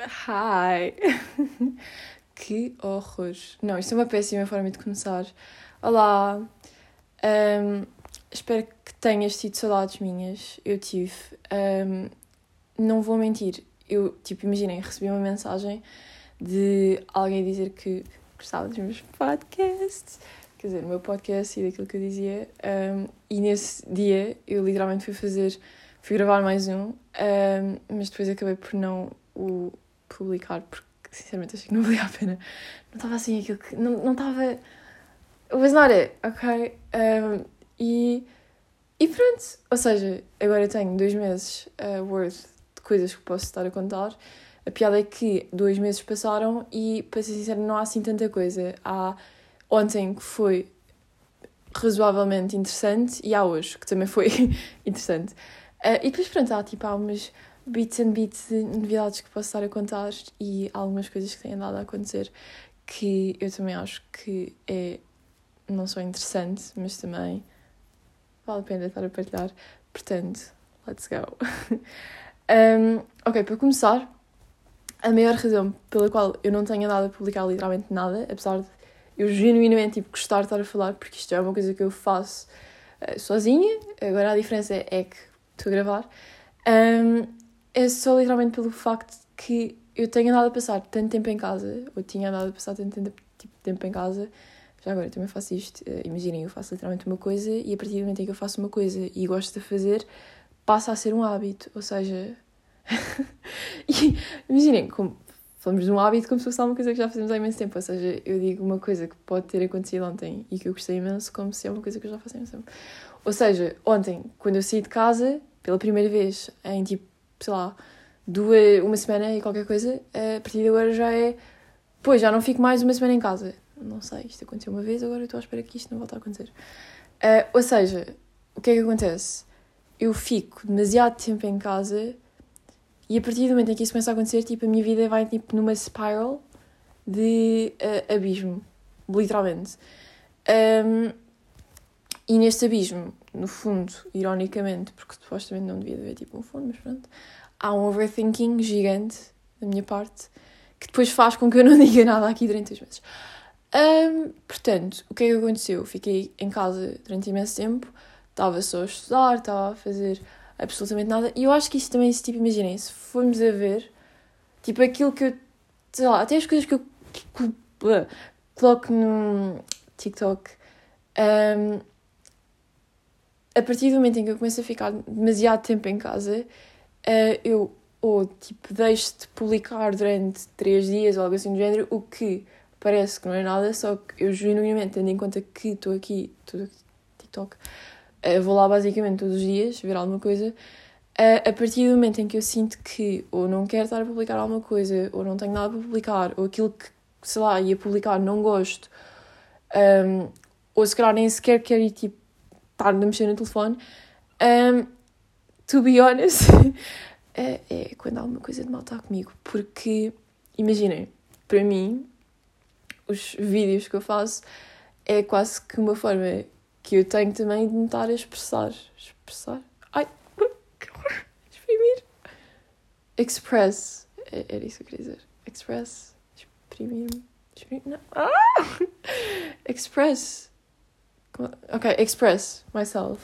Hi! que horror! Não, isto é uma péssima forma de começar. Olá! Um, espero que tenhas tido saudades minhas. Eu tive. Um, não vou mentir. Eu, tipo, imaginem, recebi uma mensagem de alguém dizer que gostava dos meus podcasts. Quer dizer, o meu podcast e daquilo que eu dizia. Um, e nesse dia eu literalmente fui fazer. Fui gravar mais um, mas depois acabei por não o publicar porque sinceramente achei que não valia a pena. Não estava assim aquilo que. Não estava. Was not it, ok? Um, e, e pronto. Ou seja, agora eu tenho dois meses uh, worth de coisas que posso estar a contar. A piada é que dois meses passaram e, para ser sincero, não há assim tanta coisa. Há ontem que foi razoavelmente interessante e há hoje que também foi interessante. Uh, e depois, pronto, há tipo há umas bits and bits de novidades que posso estar a contar e algumas coisas que têm andado a acontecer que eu também acho que é não só interessante, mas também vale a pena estar a partilhar. Portanto, let's go. um, ok, para começar, a maior razão pela qual eu não tenho andado a publicar literalmente nada, apesar de eu genuinamente tipo, gostar de estar a falar, porque isto é uma coisa que eu faço uh, sozinha, agora a diferença é que estou a gravar, um, é só literalmente pelo facto que eu tenho andado a passar tanto tempo em casa, ou tinha andado a passar tanto tempo, tipo, tempo em casa, já agora eu também faço isto. Uh, imaginem, eu faço literalmente uma coisa e a partir do momento em que eu faço uma coisa e gosto de fazer, passa a ser um hábito. Ou seja, imaginem, como falamos de um hábito como se fosse alguma coisa que já fazemos há imenso tempo. Ou seja, eu digo uma coisa que pode ter acontecido ontem e que eu gostei imenso, como se é uma coisa que eu já faço há imenso tempo. Ou seja, ontem, quando eu saí de casa, pela primeira vez em tipo sei lá, duas, uma semana e qualquer coisa, a partir de agora já é. Pois, já não fico mais uma semana em casa. Não sei, isto aconteceu uma vez, agora estou à espera que isto não volte a acontecer. Uh, ou seja, o que é que acontece? Eu fico demasiado tempo em casa e a partir do momento em que isso começa a acontecer, tipo, a minha vida vai tipo numa spiral de uh, abismo, literalmente. Um, e neste abismo, no fundo, ironicamente, porque supostamente não devia haver tipo um fundo, mas pronto, há um overthinking gigante da minha parte que depois faz com que eu não diga nada aqui durante os meses. Um, portanto, o que é que aconteceu? Fiquei em casa durante imenso tempo, estava só a estudar, estava a fazer absolutamente nada, e eu acho que isso também, se tipo, imaginem, se formos a ver, tipo aquilo que eu, sei lá, até as coisas que eu coloco no TikTok. Um, a partir do momento em que eu começo a ficar demasiado tempo em casa, uh, eu ou tipo deixo de publicar durante três dias ou algo assim do género, o que parece que não é nada, só que eu genuinamente, tendo em conta que estou aqui, estou aqui TikTok, uh, vou lá basicamente todos os dias ver alguma coisa. Uh, a partir do momento em que eu sinto que ou não quero estar a publicar alguma coisa, ou não tenho nada para publicar, ou aquilo que, sei lá, ia publicar não gosto, um, ou se calhar nem sequer quero ir tipo estar a mexer no telefone. Um, to be honest, é, é quando alguma coisa de mal está comigo. Porque, imaginem, para mim, os vídeos que eu faço é quase que uma forma que eu tenho também de me estar a expressar. Expressar? Ai, que horror! Exprimir. Express. É, era isso que eu queria dizer. Express. Exprimir-me. Exprimir. Não. Ah! Express ok, express myself.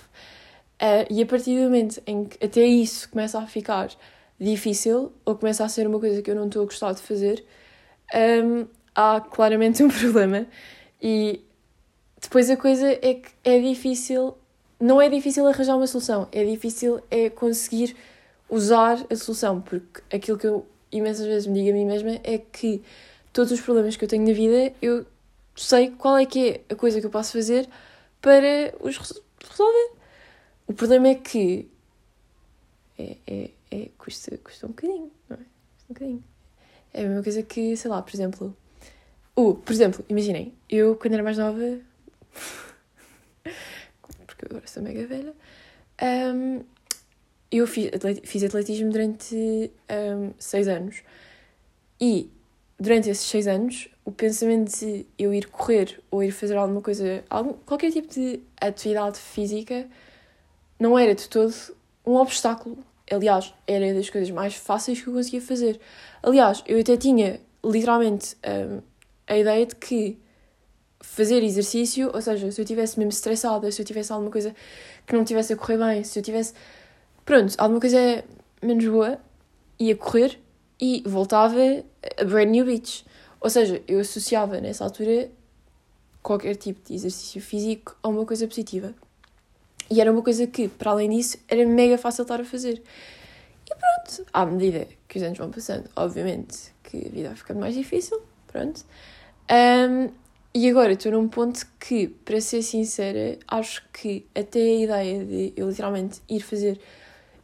Uh, e a partir do momento em que até isso começa a ficar difícil, ou começa a ser uma coisa que eu não estou a gostar de fazer, um, há claramente um problema. E depois a coisa é que é difícil, não é difícil arranjar uma solução, é difícil é conseguir usar a solução, porque aquilo que eu imensas vezes me digo a mim mesma é que todos os problemas que eu tenho na vida eu sei qual é que é a coisa que eu posso fazer para os resolver. O problema é que é, é, é, custa, custa um bocadinho, não é? Custa um bocadinho. É a mesma coisa que, sei lá, por exemplo. Uh, por exemplo, imaginem, eu quando era mais nova, porque agora sou mega velha, um, eu fiz, fiz atletismo durante um, seis anos. E durante esses seis anos o pensamento de eu ir correr ou ir fazer alguma coisa, algum, qualquer tipo de atividade física, não era de todo um obstáculo Aliás, era das coisas mais fáceis que eu conseguia fazer. Aliás, eu até tinha literalmente um, a ideia de que fazer exercício, ou seja, se eu estivesse mesmo estressada, se eu tivesse alguma coisa que não tivesse a correr bem, se eu tivesse, pronto, alguma coisa menos boa, ia correr e voltava a brand new beach. Ou seja, eu associava nessa altura qualquer tipo de exercício físico a uma coisa positiva. E era uma coisa que, para além disso, era mega fácil estar a fazer. E pronto, à medida que os anos vão passando, obviamente que a vida vai ficando mais difícil, pronto. Um, e agora estou num ponto que, para ser sincera, acho que até a ideia de eu literalmente ir fazer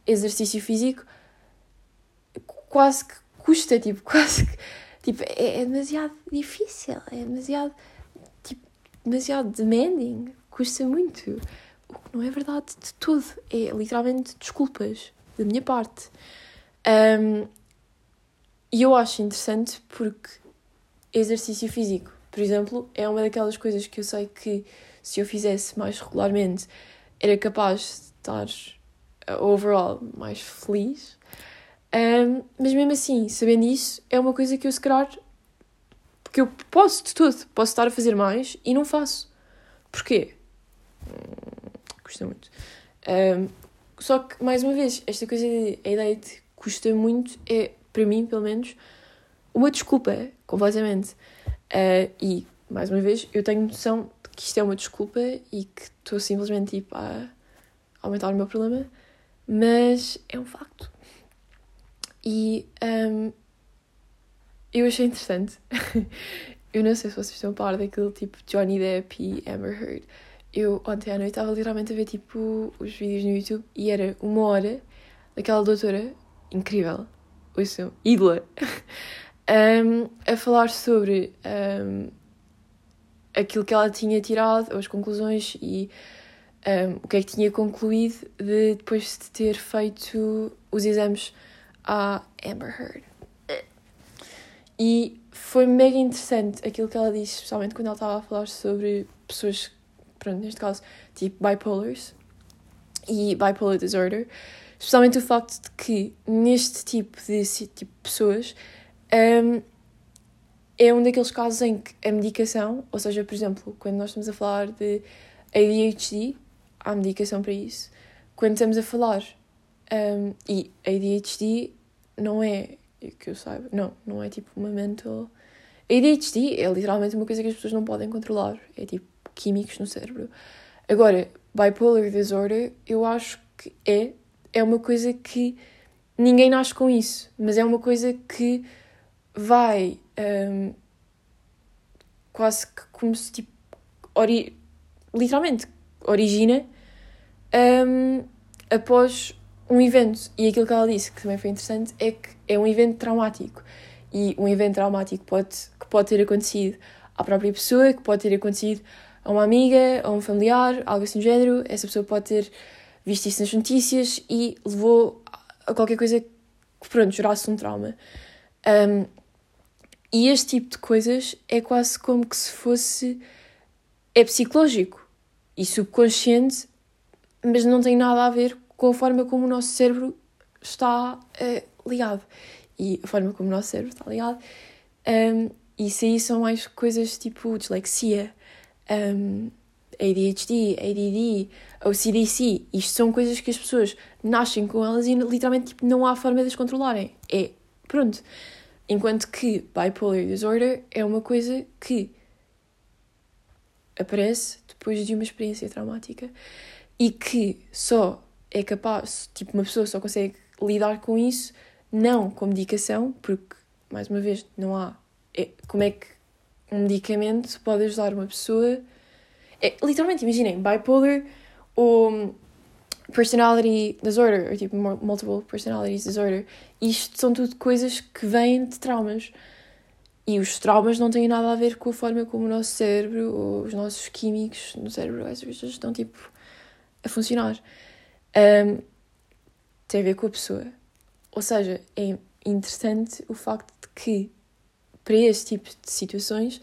exercício físico quase que custa, tipo, quase que. Tipo, é, é demasiado difícil, é demasiado. Tipo, demasiado demanding, custa muito. O que não é verdade de tudo, é literalmente desculpas da minha parte. Um, e eu acho interessante porque exercício físico por exemplo, é uma daquelas coisas que eu sei que se eu fizesse mais regularmente era capaz de estar uh, overall mais feliz. Um, mas mesmo assim, sabendo isso, é uma coisa que eu se calhar. Porque eu posso de tudo, posso estar a fazer mais e não faço. Porquê? Hum, custa muito. Um, só que, mais uma vez, esta coisa de a ideia de custa muito é, para mim, pelo menos, uma desculpa, completamente. Uh, e, mais uma vez, eu tenho noção de que isto é uma desculpa e que estou simplesmente tipo, a aumentar o meu problema, mas é um facto. E um, eu achei interessante. eu não sei se vocês estão a par daquele tipo Johnny Depp e Amber Heard. Eu ontem à noite estava literalmente a ver tipo os vídeos no YouTube e era uma hora daquela doutora incrível, ouçam, ídola, um, a falar sobre um, aquilo que ela tinha tirado, as conclusões e um, o que é que tinha concluído de, depois de ter feito os exames à Amber Heard. E foi mega interessante aquilo que ela disse, especialmente quando ela estava a falar sobre pessoas, pronto, neste caso, tipo bipolars e bipolar disorder, especialmente o facto de que neste tipo de tipo, pessoas um, é um daqueles casos em que a medicação, ou seja, por exemplo, quando nós estamos a falar de ADHD, há medicação para isso. Quando estamos a falar, um, e ADHD não é, que eu saiba, não, não é tipo uma mental. ADHD é literalmente uma coisa que as pessoas não podem controlar, é tipo químicos no cérebro. Agora, bipolar disorder, eu acho que é, é uma coisa que ninguém nasce com isso, mas é uma coisa que vai um, quase que como se tipo ori literalmente origina um, após um evento. E aquilo que ela disse, que também foi interessante, é que é um evento traumático. E um evento traumático pode, que pode ter acontecido à própria pessoa, que pode ter acontecido a uma amiga, a um familiar, algo assim do género. Essa pessoa pode ter visto isso nas notícias e levou a qualquer coisa que, pronto, gerasse um trauma. Um, e este tipo de coisas é quase como que se fosse. é psicológico e subconsciente, mas não tem nada a ver com a forma como o nosso cérebro está uh, ligado. E a forma como o nosso cérebro está ligado. Um, isso aí são mais coisas tipo dislexia, um, ADHD, ADD, OCDC. Isto são coisas que as pessoas nascem com elas e literalmente tipo, não há forma de as controlarem. É, pronto. Enquanto que bipolar disorder é uma coisa que aparece depois de uma experiência traumática e que só é capaz, tipo, uma pessoa só consegue lidar com isso não com medicação, porque, mais uma vez, não há. É, como é que um medicamento pode ajudar uma pessoa? É, literalmente, imaginem, bipolar ou personality disorder, ou tipo multiple personality disorder, isto são tudo coisas que vêm de traumas. E os traumas não têm nada a ver com a forma como o nosso cérebro ou os nossos químicos no cérebro estão tipo a funcionar. Um, tem a ver com a pessoa. Ou seja, é interessante o facto de que para este tipo de situações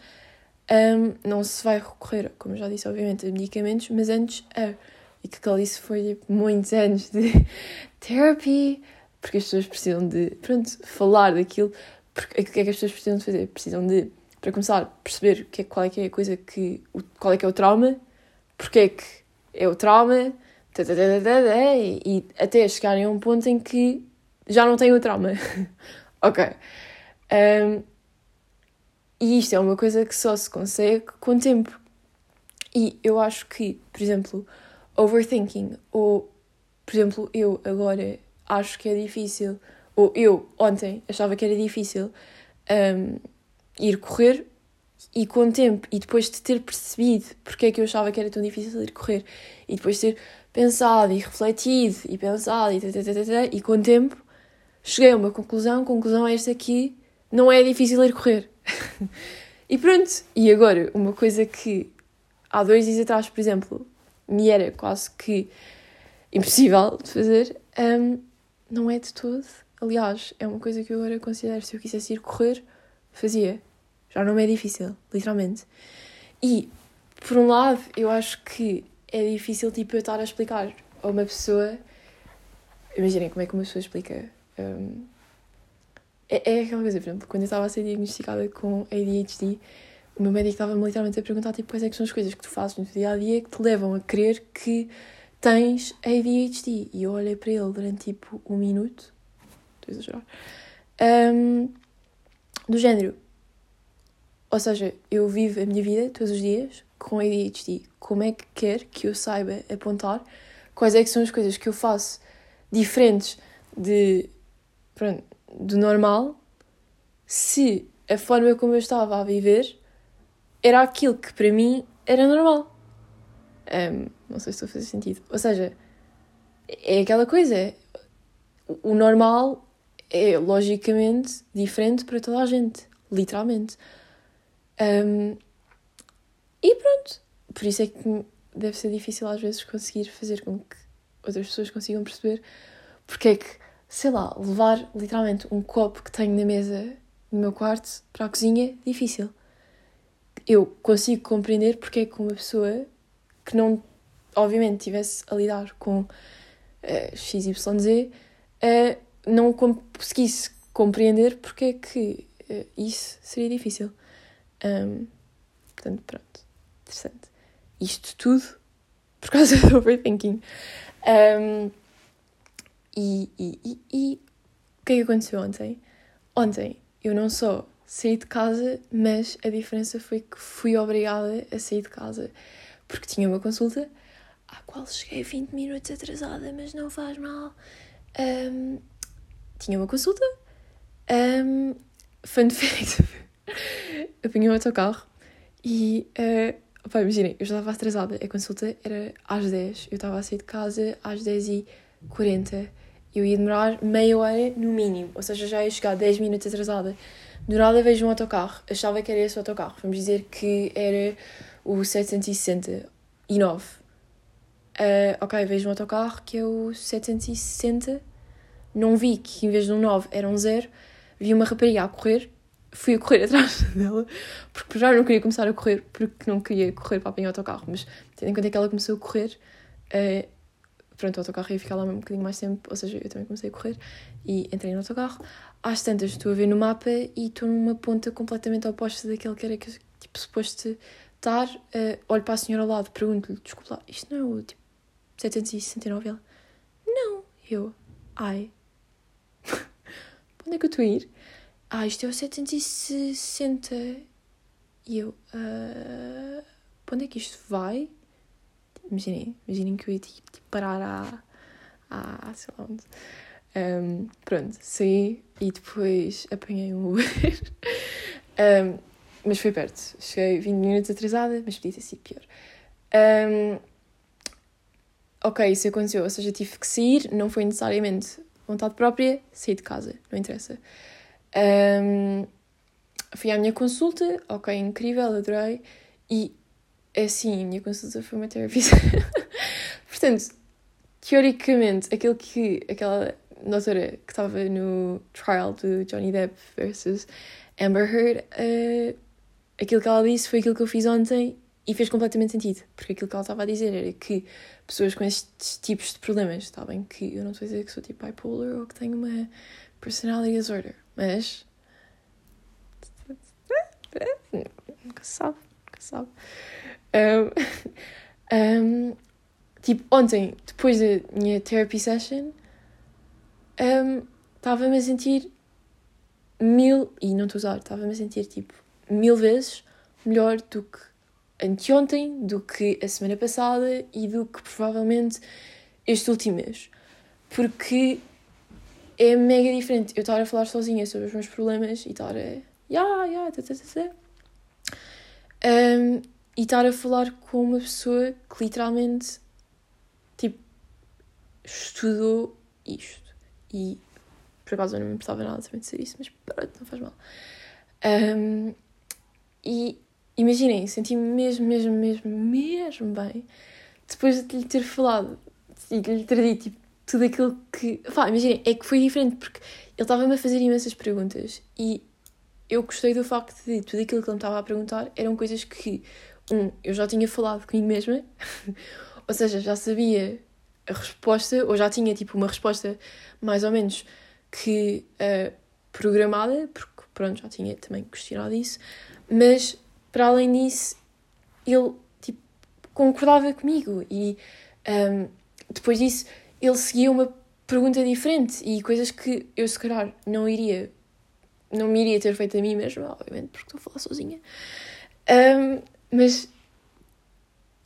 um, não se vai recorrer, como já disse, obviamente, a medicamentos, mas antes a E que ela disse foi tipo, muitos anos de therapy, porque as pessoas precisam de, pronto, falar daquilo. Porque, o que é que as pessoas precisam de fazer? Precisam de, para começar, perceber que é, qual é que é a coisa que, qual é que é o trauma, porque é que é o trauma, e, até chegarem a um ponto em que já não têm o trauma. ok. Um, e isto é uma coisa que só se consegue com o tempo. E eu acho que, por exemplo, overthinking, ou, por exemplo, eu agora acho que é difícil, ou eu ontem achava que era difícil um, ir correr, e com o tempo, e depois de ter percebido porque é que eu achava que era tão difícil ir correr, e depois de ter pensado e refletido e pensado e, e com o tempo cheguei a uma conclusão, conclusão é esta aqui, não é difícil ir correr. e pronto, e agora, uma coisa que há dois dias atrás, por exemplo, me era quase que impossível de fazer, um, não é de todo. Aliás, é uma coisa que eu agora considero, se eu quisesse ir correr, fazia. Já não é difícil, literalmente. E, por um lado, eu acho que é difícil, tipo, eu estar a explicar a uma pessoa... Imaginem como é que uma pessoa explica... Um, é, é aquela coisa, por exemplo, quando eu estava a ser diagnosticada com ADHD, o meu médico estava-me literalmente a perguntar tipo, quais é que são as coisas que tu fazes no teu dia a dia que te levam a crer que tens ADHD. E eu olhei para ele durante tipo um minuto, estou a exagerar, um, do género. Ou seja, eu vivo a minha vida todos os dias com ADHD. Como é que quer que eu saiba apontar quais é que são as coisas que eu faço diferentes de, pronto, do normal se a forma como eu estava a viver era aquilo que para mim era normal. Um, não sei se estou a fazer sentido. Ou seja, é aquela coisa. O normal é logicamente diferente para toda a gente. Literalmente. Um, e pronto. Por isso é que deve ser difícil às vezes conseguir fazer com que outras pessoas consigam perceber porque é que sei lá, levar literalmente um copo que tenho na mesa no meu quarto para a cozinha, difícil. Eu consigo compreender porque é que uma pessoa que não, obviamente, tivesse a lidar com uh, XYZ uh, não conseguisse compreender porque é que uh, isso seria difícil. Um, portanto, pronto, interessante. Isto tudo por causa do overthinking. Um, e, e, e, e o que é que aconteceu ontem? Ontem eu não só saí de casa, mas a diferença foi que fui obrigada a sair de casa porque tinha uma consulta à qual cheguei 20 minutos atrasada, mas não faz mal. Um, tinha uma consulta. Um, fun fact: apanhei um autocarro e. Uh, opa, imaginem, eu já estava atrasada. A consulta era às 10. Eu estava a sair de casa às 10h40 eu ia demorar meia hora no mínimo, ou seja, já ia chegar 10 minutos atrasada. Do nada vejo um autocarro, achava que era esse autocarro, vamos dizer que era o 769. Uh, ok, vejo um autocarro que é o 760. Não vi que em vez de um 9 era um 0. Vi uma rapariga a correr, fui a correr atrás dela, porque já não queria começar a correr, porque não queria correr para apanhar o autocarro, mas tendo em conta que ela começou a correr, uh, pronto, o autocarro ia ficar lá um bocadinho mais tempo, ou seja, eu também comecei a correr e entrei no autocarro. Às tantas estou a ver no mapa e estou numa ponta completamente oposta daquele que era que, tipo, suposto estar. Uh, olho para a senhora ao lado, pergunto-lhe, desculpa lá, isto não é o tipo 769? Ela, não. Eu, ai. para onde é que eu estou a ir? Ah, isto é o 760. E eu, uh, para onde é que isto vai? Imaginem, imaginem que eu ia tipo, tipo parar a a sei lá onde. Um, pronto, saí e depois apanhei um Uber. um, mas foi perto. Cheguei 20 minutos atrasada, mas podia ter sido pior. Um, ok, isso aconteceu. Ou seja, tive que sair, não foi necessariamente vontade própria, saí de casa, não interessa. Um, fui à minha consulta, ok, incrível, adorei. E é assim, a minha consulta foi uma terapia. Portanto, teoricamente, aquilo que aquela doutora que estava no trial do Johnny Depp versus Amber Heard, uh, aquilo que ela disse foi aquilo que eu fiz ontem e fez completamente sentido, porque aquilo que ela estava a dizer era que pessoas com estes tipos de problemas, está bem que eu não estou a dizer que sou tipo bipolar ou que tenho uma personality disorder, mas. Nunca se sabe, nunca se sabe. Um, um, tipo, ontem, depois da minha therapy session, estava-me um, a sentir mil, e não estou a usar, estava-me a sentir tipo mil vezes melhor do que anteontem, do que a semana passada e do que provavelmente este último mês. Porque é mega diferente eu estar a falar sozinha sobre os meus problemas e estar a. Yeah, yeah, tá, tá, um, e estar a falar com uma pessoa que literalmente tipo estudou isto. E por acaso eu não me importava nada também de ser isso, mas pronto, não faz mal. Um, e imaginem, senti-me mesmo, mesmo, mesmo, mesmo bem depois de lhe ter falado e de lhe ter dito tipo, tudo aquilo que. Pá, imaginem, é que foi diferente porque ele estava-me a fazer imensas perguntas e eu gostei do facto de tudo aquilo que ele me estava a perguntar eram coisas que, um, eu já tinha falado comigo mesma, ou seja, já sabia a resposta, ou já tinha tipo uma resposta mais ou menos que uh, programada, porque pronto, já tinha também questionado isso, mas para além disso, ele tipo, concordava comigo e um, depois disso ele seguia uma pergunta diferente e coisas que eu se calhar não iria, não me iria ter feito a mim mesma, obviamente, porque estou a falar sozinha. Um, mas,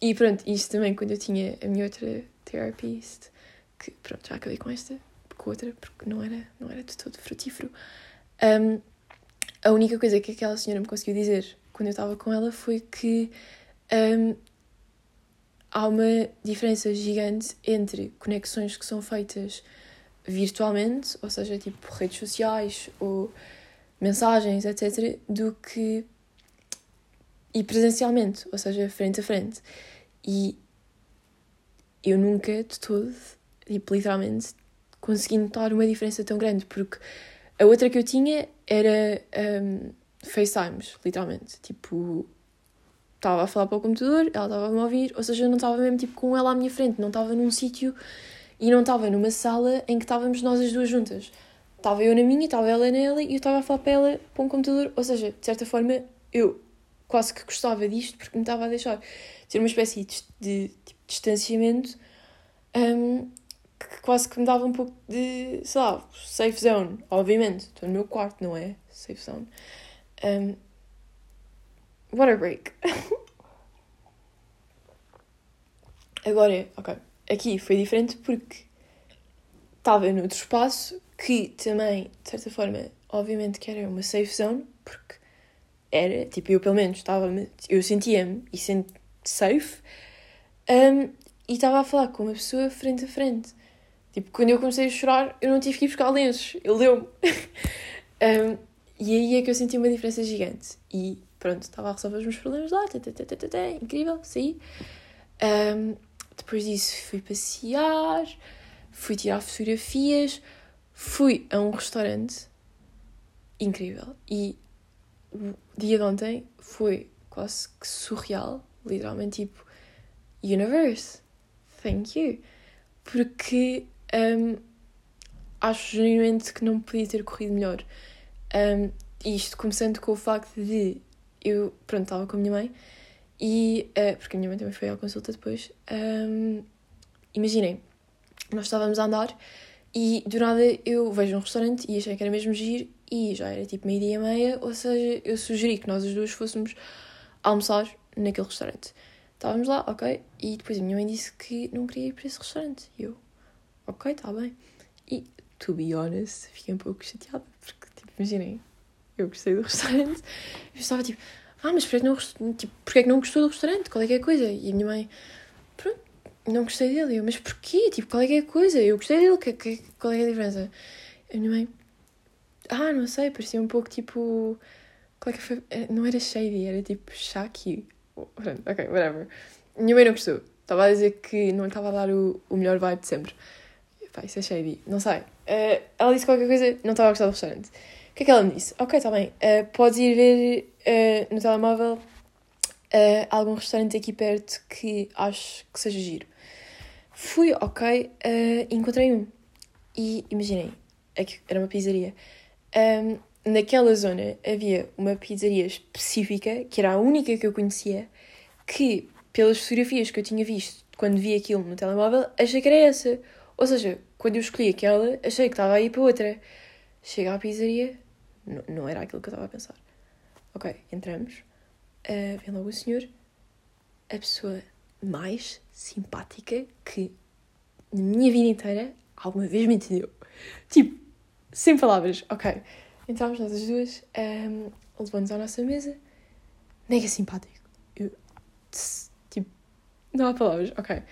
e pronto, isto também quando eu tinha a minha outra therapist, que pronto, já acabei com esta, com outra, porque não era, não era de todo frutífero. Um, a única coisa que aquela senhora me conseguiu dizer quando eu estava com ela foi que um, há uma diferença gigante entre conexões que são feitas virtualmente, ou seja, tipo redes sociais ou mensagens, etc., do que e presencialmente, ou seja, frente a frente. E eu nunca de todo, tipo, literalmente, consegui notar uma diferença tão grande, porque a outra que eu tinha era um, FaceTimes, literalmente. Tipo, estava a falar para o computador, ela estava a me ouvir, ou seja, eu não estava mesmo tipo com ela à minha frente, não estava num sítio e não estava numa sala em que estávamos nós as duas juntas. Estava eu na minha, estava ela nela e eu estava a falar para ela para um computador, ou seja, de certa forma eu quase que gostava disto porque me estava a deixar ter uma espécie de, de, tipo, distanciamento um, que quase que me dava um pouco de, sei lá, safe zone. Obviamente, estou no meu quarto, não é? Safe zone. Um, water break. Agora, ok, aqui foi diferente porque estava noutro espaço que também, de certa forma, obviamente que era uma safe zone, porque era, tipo, eu pelo menos estava, eu sentia-me e senti safe, um, e estava a falar com uma pessoa frente a frente. Tipo, quando eu comecei a chorar, eu não tive que ir buscar lenços, ele deu-me. um, e aí é que eu senti uma diferença gigante. E pronto, estava a resolver os meus problemas lá, incrível, saí. Depois disso fui passear, fui tirar fotografias, fui a um restaurante incrível. E o dia de ontem foi quase que surreal, literalmente tipo, universe, thank you. Porque um, acho genuinamente que não podia ter corrido melhor. Um, isto começando com o facto de eu, pronto, estava com a minha mãe e, uh, porque a minha mãe também foi à consulta depois, um, imaginem, nós estávamos a andar e do nada eu vejo um restaurante e achei que era mesmo giro e já era tipo meio-dia e meia, ou seja, eu sugeri que nós as duas fôssemos almoçar naquele restaurante. Estávamos lá, ok, e depois a minha mãe disse que não queria ir para esse restaurante. E eu, ok, está bem. E, to be honest, fiquei um pouco chateada, porque, tipo, imaginem, eu gostei do restaurante. Eu estava tipo, ah, mas porquê que, não, tipo, porquê é que não gostou do restaurante? Qual é que é a coisa? E a minha mãe, pronto, não gostei dele. Eu, mas porquê? Tipo, qual é que é a coisa? Eu gostei dele, que, que, qual é a diferença? A minha mãe, ah, não sei, parecia um pouco tipo. Qual é que foi? Eh, não era shady, era tipo Shaki. Pronto, ok, whatever. Minha mãe não gostou. Estava a dizer que não lhe estava a dar o, o melhor vibe de sempre. Pá, isso é shady. Não sei. Uh, ela disse qualquer coisa, não estava a gostar do restaurante. O que é que ela me disse? Ok, está bem. Uh, podes ir ver uh, no telemóvel uh, algum restaurante aqui perto que acho que seja giro. Fui, ok, encontrei um. E imaginei, era uma pizzaria. Um, naquela zona havia uma pizzaria específica, que era a única que eu conhecia, que, pelas fotografias que eu tinha visto quando vi aquilo no telemóvel, achei que era essa. Ou seja, quando eu escolhi aquela, achei que estava a ir para outra. Chega à pizzaria, não, era aquilo que eu estava a pensar. Ok, entramos, uh, vem logo o senhor, a pessoa mais simpática que na minha vida inteira alguma vez me entendeu. Tipo, sem palavras, ok. Entramos nós as duas, um, ehm, levamos à nossa mesa, mega simpático. Eu, tss, tipo, não há palavras, ok.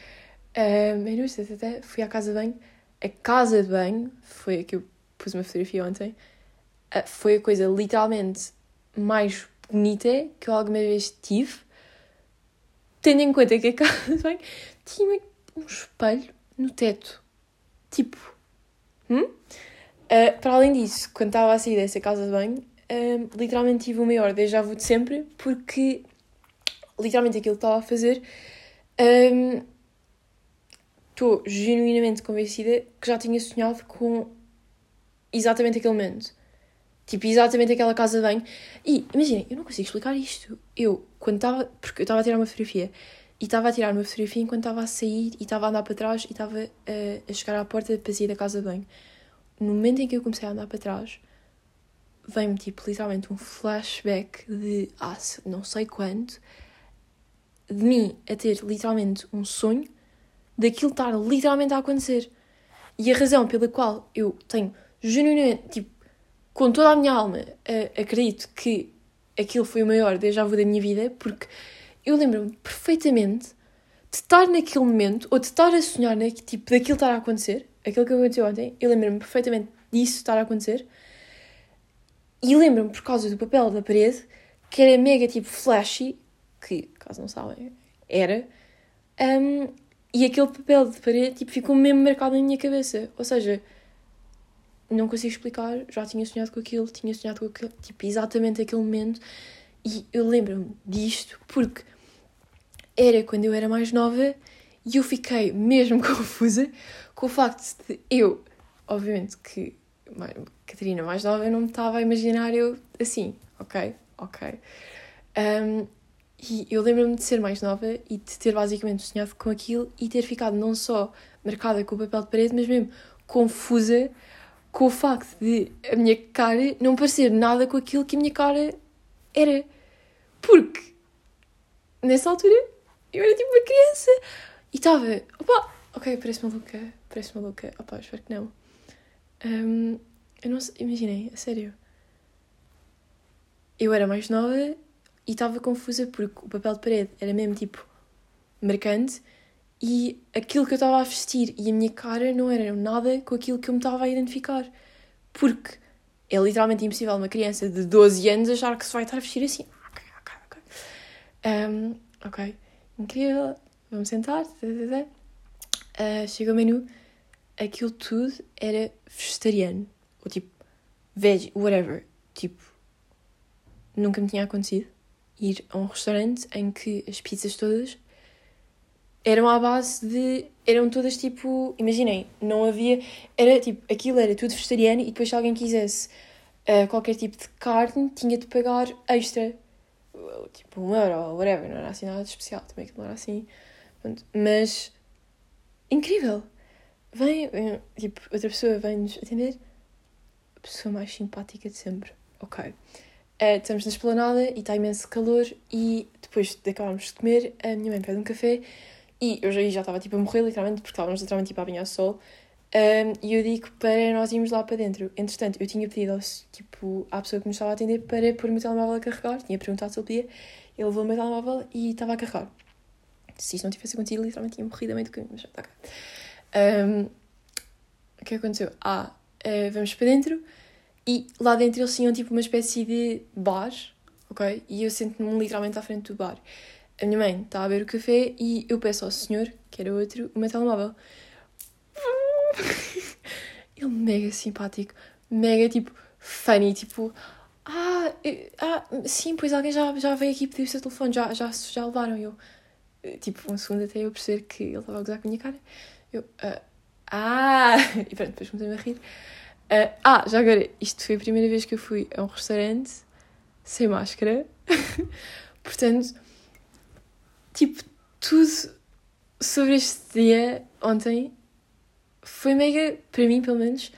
Ehm, menus, até fui à casa de banho. A casa de banho, foi a que eu pus uma fotografia ontem, uh, foi a coisa literalmente mais bonita que eu alguma vez tive, tendo em conta que a casa de banho tinha um espelho no teto. Tipo, hum? Uh, para além disso, quando estava a sair dessa casa de banho, uh, literalmente tive o maior déjà vu de sempre, porque literalmente aquilo que estava a fazer, estou um, genuinamente convencida que já tinha sonhado com exatamente aquele momento. Tipo, exatamente aquela casa de banho. E, imaginem, eu não consigo explicar isto. Eu, quando estava. Porque eu estava a tirar uma fotografia. E estava a tirar uma fotografia enquanto estava a sair e estava a andar para trás e estava uh, a chegar à porta para sair da casa de banho. No momento em que eu comecei a andar para trás, vem-me, tipo, literalmente um flashback de. Ah, não sei quanto. De mim a ter literalmente um sonho daquilo estar literalmente a acontecer. E a razão pela qual eu tenho genuinamente, tipo, com toda a minha alma, acredito que aquilo foi o maior déjà vu da minha vida, porque eu lembro-me perfeitamente de estar naquele momento, ou de estar a sonhar, né, tipo, daquilo estar a acontecer, aquilo que aconteceu ontem, eu lembro-me perfeitamente disso estar a acontecer, e lembro-me por causa do papel da parede, que era mega tipo flashy, que, caso não sabem, era, um, e aquele papel de parede tipo, ficou mesmo marcado na minha cabeça. Ou seja, não consigo explicar, já tinha sonhado com aquilo, tinha sonhado com aquilo, tipo, exatamente aquele momento. E eu lembro-me disto porque era quando eu era mais nova e eu fiquei mesmo confusa com o facto de eu, obviamente que Catarina mais nova, não me estava a imaginar eu assim, ok, ok. Um, e eu lembro-me de ser mais nova e de ter basicamente sonhado com aquilo e ter ficado não só marcada com o papel de parede, mas mesmo confusa com o facto de a minha cara não parecer nada com aquilo que a minha cara era. Porque nessa altura eu era tipo uma criança e estava, opa, ok, parece maluca, parece maluca, opa, espero que não. Um, eu não sei, imaginei, a sério. Eu era mais nova e estava confusa porque o papel de parede era mesmo tipo marcante e aquilo que eu estava a vestir e a minha cara não era nada com aquilo que eu me estava a identificar. Porque é literalmente impossível uma criança de 12 anos achar que se vai estar a vestir assim. Ok, ok, ok. Um, ok, incrível. Vamos sentar. Uh, chega o menu. Aquilo tudo era vegetariano. Ou tipo, veg, whatever. Tipo, nunca me tinha acontecido ir a um restaurante em que as pizzas todas eram à base de. eram todas tipo. Imaginem, não havia. Era tipo. aquilo era tudo vegetariano e depois se alguém quisesse uh, qualquer tipo de carne, tinha de pagar extra. Tipo um euro ou whatever, não era assim nada de especial, também que não era assim. Mas. incrível! Vem, tipo, outra pessoa vem-nos atender. A pessoa mais simpática de sempre. Ok. Uh, estamos na esplanada e está imenso calor e depois de acabarmos de comer, a minha mãe pede um café e eu já, estava tipo a morrer, literalmente, porque estávamos literalmente tipo a apanhar sol. Um, e eu digo para nós irmos lá para dentro. Entretanto, eu tinha pedido tipo, à pessoa que me estava a atender para pôr o meu telemóvel a carregar. Tinha perguntado se ele podia. Ele levou o meu telemóvel e estava a carregar. Se isto não tivesse acontecido, literalmente tinha morrido a meio do caminho. Mas já está cá. Um, o que aconteceu? Ah, uh, vamos para dentro. E lá dentro eles tinham tipo uma espécie de bar, ok? E eu sento-me literalmente à frente do bar a minha mãe está a beber o café e eu peço ao senhor, que era outro, o meu telemóvel. Ele mega simpático, mega tipo funny, tipo, ah, ah, sim, pois alguém já, já veio aqui pedir o seu telefone, já, já, já levaram. Eu, tipo, um segundo até eu perceber que ele estava a gozar com a minha cara. Eu, uh, ah, e pronto, depois comecei-me a rir. Uh, ah, já agora, isto foi a primeira vez que eu fui a um restaurante sem máscara. Portanto, tipo, tudo sobre este dia ontem foi mega, para mim pelo menos,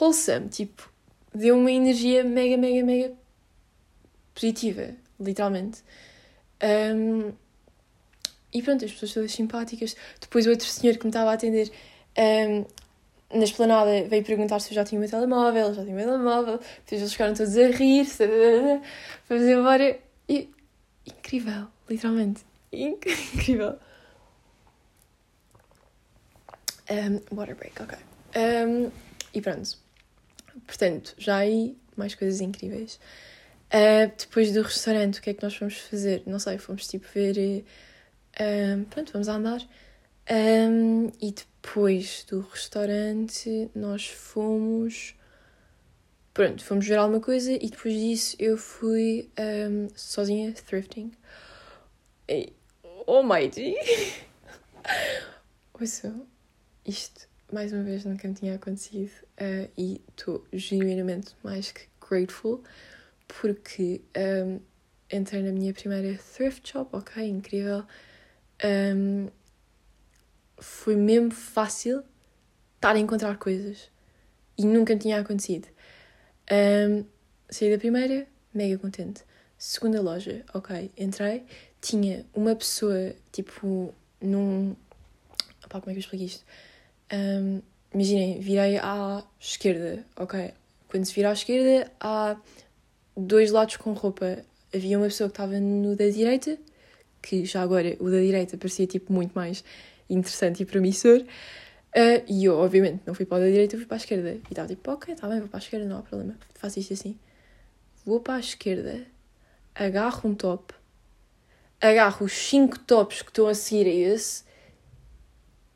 wholesome. Tipo, deu uma energia mega, mega, mega positiva, literalmente. Um, e pronto, as pessoas todas simpáticas. Depois o outro senhor que me estava a atender um, na esplanada veio perguntar se eu já tinha o meu telemóvel, eu já tinha o meu telemóvel. Depois eles ficaram todos a rir, vamos embora. E, incrível, literalmente. Incrível. Um, water break, ok. Um, e pronto. Portanto, já aí mais coisas incríveis. Uh, depois do restaurante, o que é que nós fomos fazer? Não sei, fomos tipo ver. Pronto, vamos andar. Um, e depois do restaurante, nós fomos. Pronto, fomos ver alguma coisa e depois disso eu fui um, sozinha, thrifting. Oh my G! Ouçam, isto, mais uma vez, nunca me tinha acontecido uh, e estou genuinamente mais que grateful porque um, entrei na minha primeira thrift shop, ok, incrível. Um, foi mesmo fácil estar a encontrar coisas e nunca tinha acontecido. Um, saí da primeira, mega contente. Segunda loja, ok, entrei, tinha uma pessoa tipo num. Opá, como é que eu explico isto? Um, imaginem, virei à esquerda, ok? Quando se vira à esquerda, há dois lados com roupa. Havia uma pessoa que estava no da direita, que já agora o da direita parecia tipo muito mais interessante e promissor. Uh, e eu, obviamente, não fui para a da direita, fui para a esquerda. E estava tipo, ok, está bem, vou para a esquerda, não há problema. Faço isto assim. Vou para a esquerda, agarro um top, agarro os cinco tops que estão a seguir a esse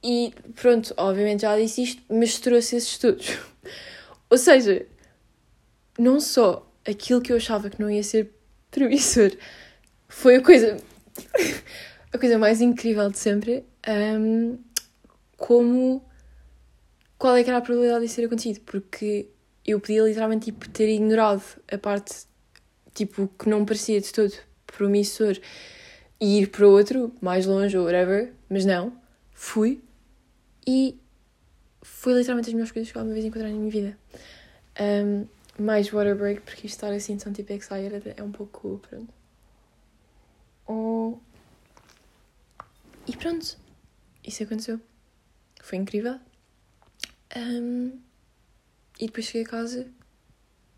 e pronto, obviamente já disse isto, mas trouxe esses todos. Ou seja, não só aquilo que eu achava que não ia ser promissor foi a coisa, a coisa mais incrível de sempre, um, como qual é que era a probabilidade de ser acontecido, porque eu podia literalmente tipo, ter ignorado a parte tipo, que não parecia de todo promissor e ir para outro, mais longe ou whatever, mas não, fui e foi literalmente as melhores coisas que alguma vez encontrei na minha vida. Um, mais water break, porque estar assim tão tipo excited é um pouco. Pronto. Oh. E pronto. Isso aconteceu. Foi incrível. Um, e depois cheguei a casa,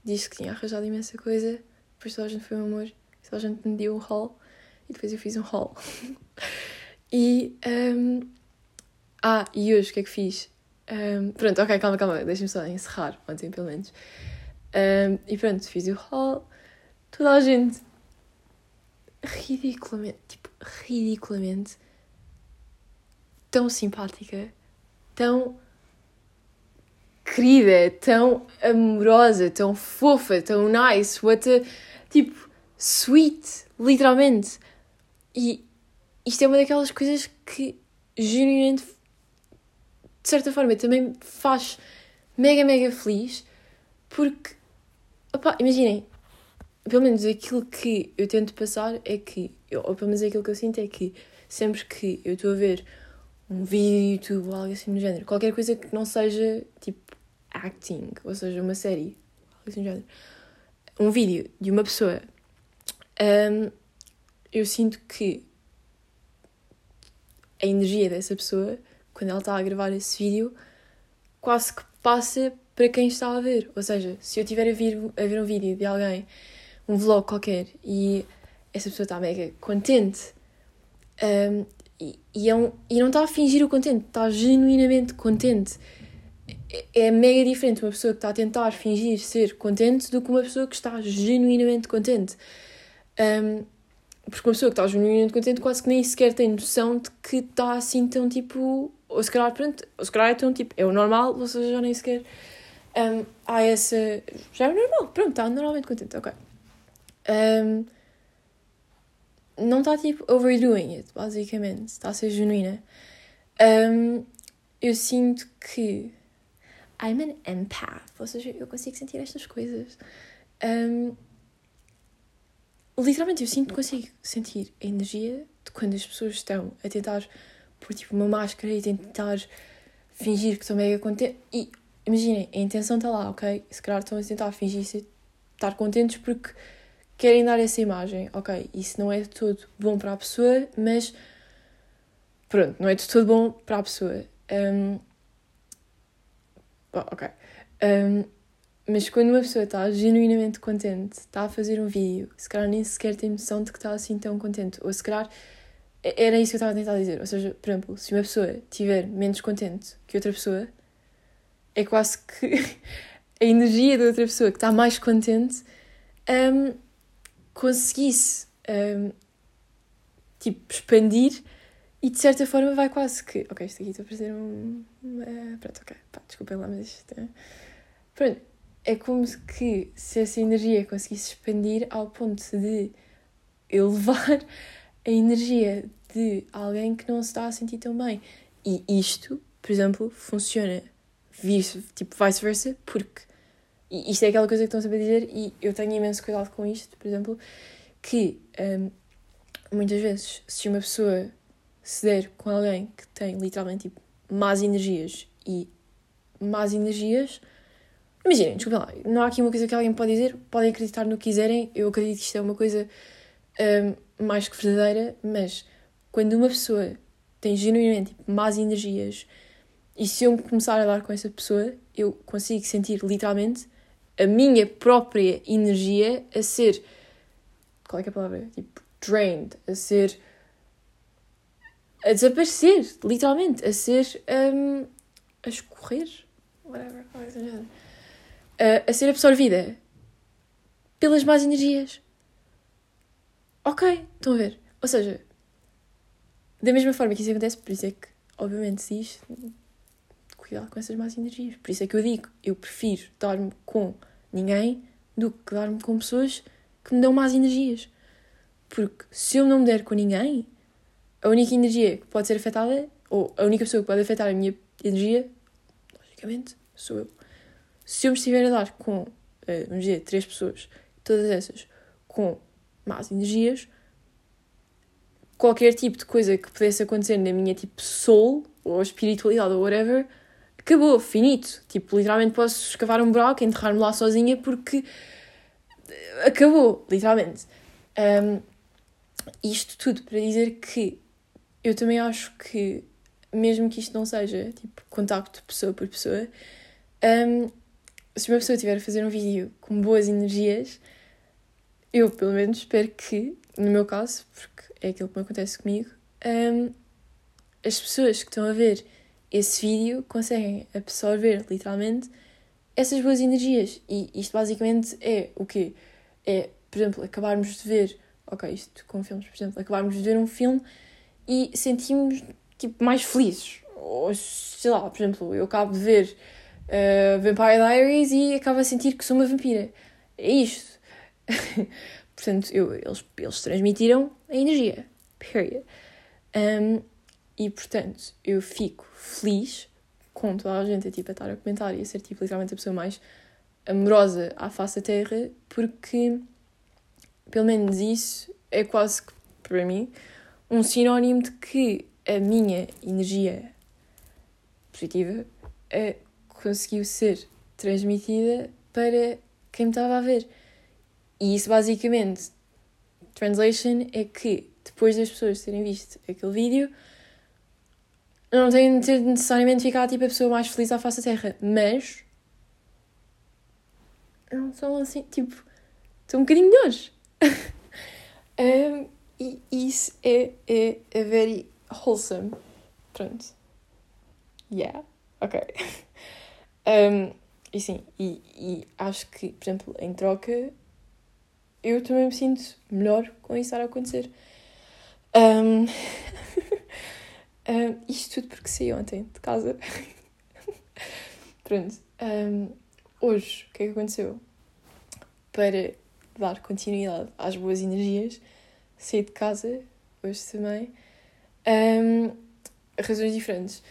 disse que tinha arranjado imensa coisa. Depois toda a gente foi um amor. Toda a gente me deu um haul. E depois eu fiz um haul. e um, ah, e hoje o que é que fiz? Um, pronto, ok, calma, calma, deixa-me só encerrar, ontem pelo menos. Um, e pronto, fiz o haul, toda a gente ridiculamente, tipo, ridiculamente tão simpática, tão querida, tão amorosa, tão fofa, tão nice, what a, tipo, sweet, literalmente. E isto é uma daquelas coisas que genuinamente de certa forma também faz mega, mega feliz, porque, imaginem, pelo menos aquilo que eu tento passar é que, ou pelo menos aquilo que eu sinto é que sempre que eu estou a ver um vídeo YouTube ou algo assim do género, qualquer coisa que não seja tipo acting, ou seja, uma série, algo assim do género, um vídeo de uma pessoa, um, eu sinto que a energia dessa pessoa quando ela está a gravar esse vídeo, quase que passa para quem está a ver. Ou seja, se eu estiver a, vir, a ver um vídeo de alguém, um vlog qualquer, e essa pessoa está mega contente, um, e, e, é um, e não está a fingir o contente, está genuinamente contente. É, é mega diferente uma pessoa que está a tentar fingir ser contente do que uma pessoa que está genuinamente contente. Um, porque uma pessoa que está genuinamente contente quase que nem sequer tem noção de que está assim tão tipo ou se calhar, pronto, ou se calhar é tão tipo, é o normal, vocês já nem sequer um, há essa. Já é normal, pronto, está normalmente contente, ok. Um, não está tipo overdoing it, basicamente. Está a ser genuína. Um, eu sinto que. I'm an empath, ou seja, eu consigo sentir estas coisas. Um, literalmente, eu sinto consigo sentir a energia de quando as pessoas estão a tentar pôr tipo uma máscara e tentar fingir que estão mega contentes. E imaginem, a intenção está lá, ok? Se calhar estão a tentar fingir estar contentes porque querem dar essa imagem, ok? Isso não é de todo bom para a pessoa, mas pronto, não é de todo bom para a pessoa. Um, ok. Um, mas quando uma pessoa está genuinamente contente, está a fazer um vídeo, se calhar nem sequer tem noção de que está assim tão contente, ou se calhar era isso que eu estava a tentar dizer. Ou seja, por exemplo, se uma pessoa estiver menos contente que outra pessoa, é quase que a energia da outra pessoa que está mais contente um, conseguisse um, tipo expandir e de certa forma vai quase que. Ok, isto aqui estou a fazer um. Uh, pronto, ok, pá, desculpem lá, mas isto é. Pronto, é como que se essa energia conseguisse expandir ao ponto de elevar a energia de alguém que não se está a sentir tão bem. E isto, por exemplo, funciona tipo vice-versa, porque isto é aquela coisa que estão sempre a dizer e eu tenho imenso cuidado com isto, por exemplo, que um, muitas vezes se uma pessoa se der com alguém que tem literalmente tipo, más energias e más energias, imaginem, desculpem lá, não há aqui uma coisa que alguém pode dizer, podem acreditar no que quiserem, eu acredito que isto é uma coisa um, mais que verdadeira, mas quando uma pessoa tem genuinamente tipo, más energias e se eu começar a dar com essa pessoa, eu consigo sentir literalmente a minha própria energia a ser. Qual é, é a palavra? Tipo, drained, a ser. a desaparecer, literalmente, a ser. Um, a escorrer, whatever, a, a ser absorvida pelas más energias. Ok, estão a ver? Ou seja, da mesma forma que isso acontece, por isso é que, obviamente, se diz cuidado com essas más energias. Por isso é que eu digo, eu prefiro dar-me com ninguém do que dar-me com pessoas que me dão más energias. Porque se eu não me der com ninguém, a única energia que pode ser afetada, ou a única pessoa que pode afetar a minha energia, logicamente, sou eu. Se eu me estiver a dar com, uh, vamos dizer, três pessoas, todas essas com más energias, qualquer tipo de coisa que pudesse acontecer na minha tipo soul, ou espiritualidade, ou whatever, acabou, finito. Tipo, literalmente posso escavar um buraco, enterrar-me lá sozinha porque acabou, literalmente. Um, isto tudo para dizer que eu também acho que, mesmo que isto não seja tipo contacto pessoa por pessoa, um, se uma pessoa estiver a fazer um vídeo com boas energias, eu pelo menos espero que, no meu caso, porque é aquilo que me acontece comigo, um, as pessoas que estão a ver esse vídeo conseguem absorver literalmente essas boas energias. E isto basicamente é o quê? É, por exemplo, acabarmos de ver, ok, isto com filmes, por exemplo, acabarmos de ver um filme e sentimos tipo mais felizes. Ou sei lá, por exemplo, eu acabo de ver uh, Vampire Diaries e acabo a sentir que sou uma vampira. É isto. Portanto, eu, eles, eles transmitiram a energia. Period. Um, e portanto, eu fico feliz com toda a gente a, tipo, a estar a comentar e a ser tipo, literalmente a pessoa mais amorosa à face da Terra, porque pelo menos isso é quase que, para mim, um sinónimo de que a minha energia positiva é, conseguiu ser transmitida para quem me estava a ver. E isso basicamente, translation, é que depois das pessoas terem visto aquele vídeo, não tenho de necessariamente ficar tipo a pessoa mais feliz à face da Terra, mas não são assim, tipo, são um bocadinho melhores. um, e isso é, é, é very wholesome. Pronto. Yeah, ok. um, e sim, e, e acho que, por exemplo, em troca, eu também me sinto melhor com isso estar a acontecer. Um, Um, isto tudo porque saí ontem de casa. Pronto. Um, hoje, o que é que aconteceu? Para dar continuidade às boas energias, saí de casa, hoje também, razões diferentes.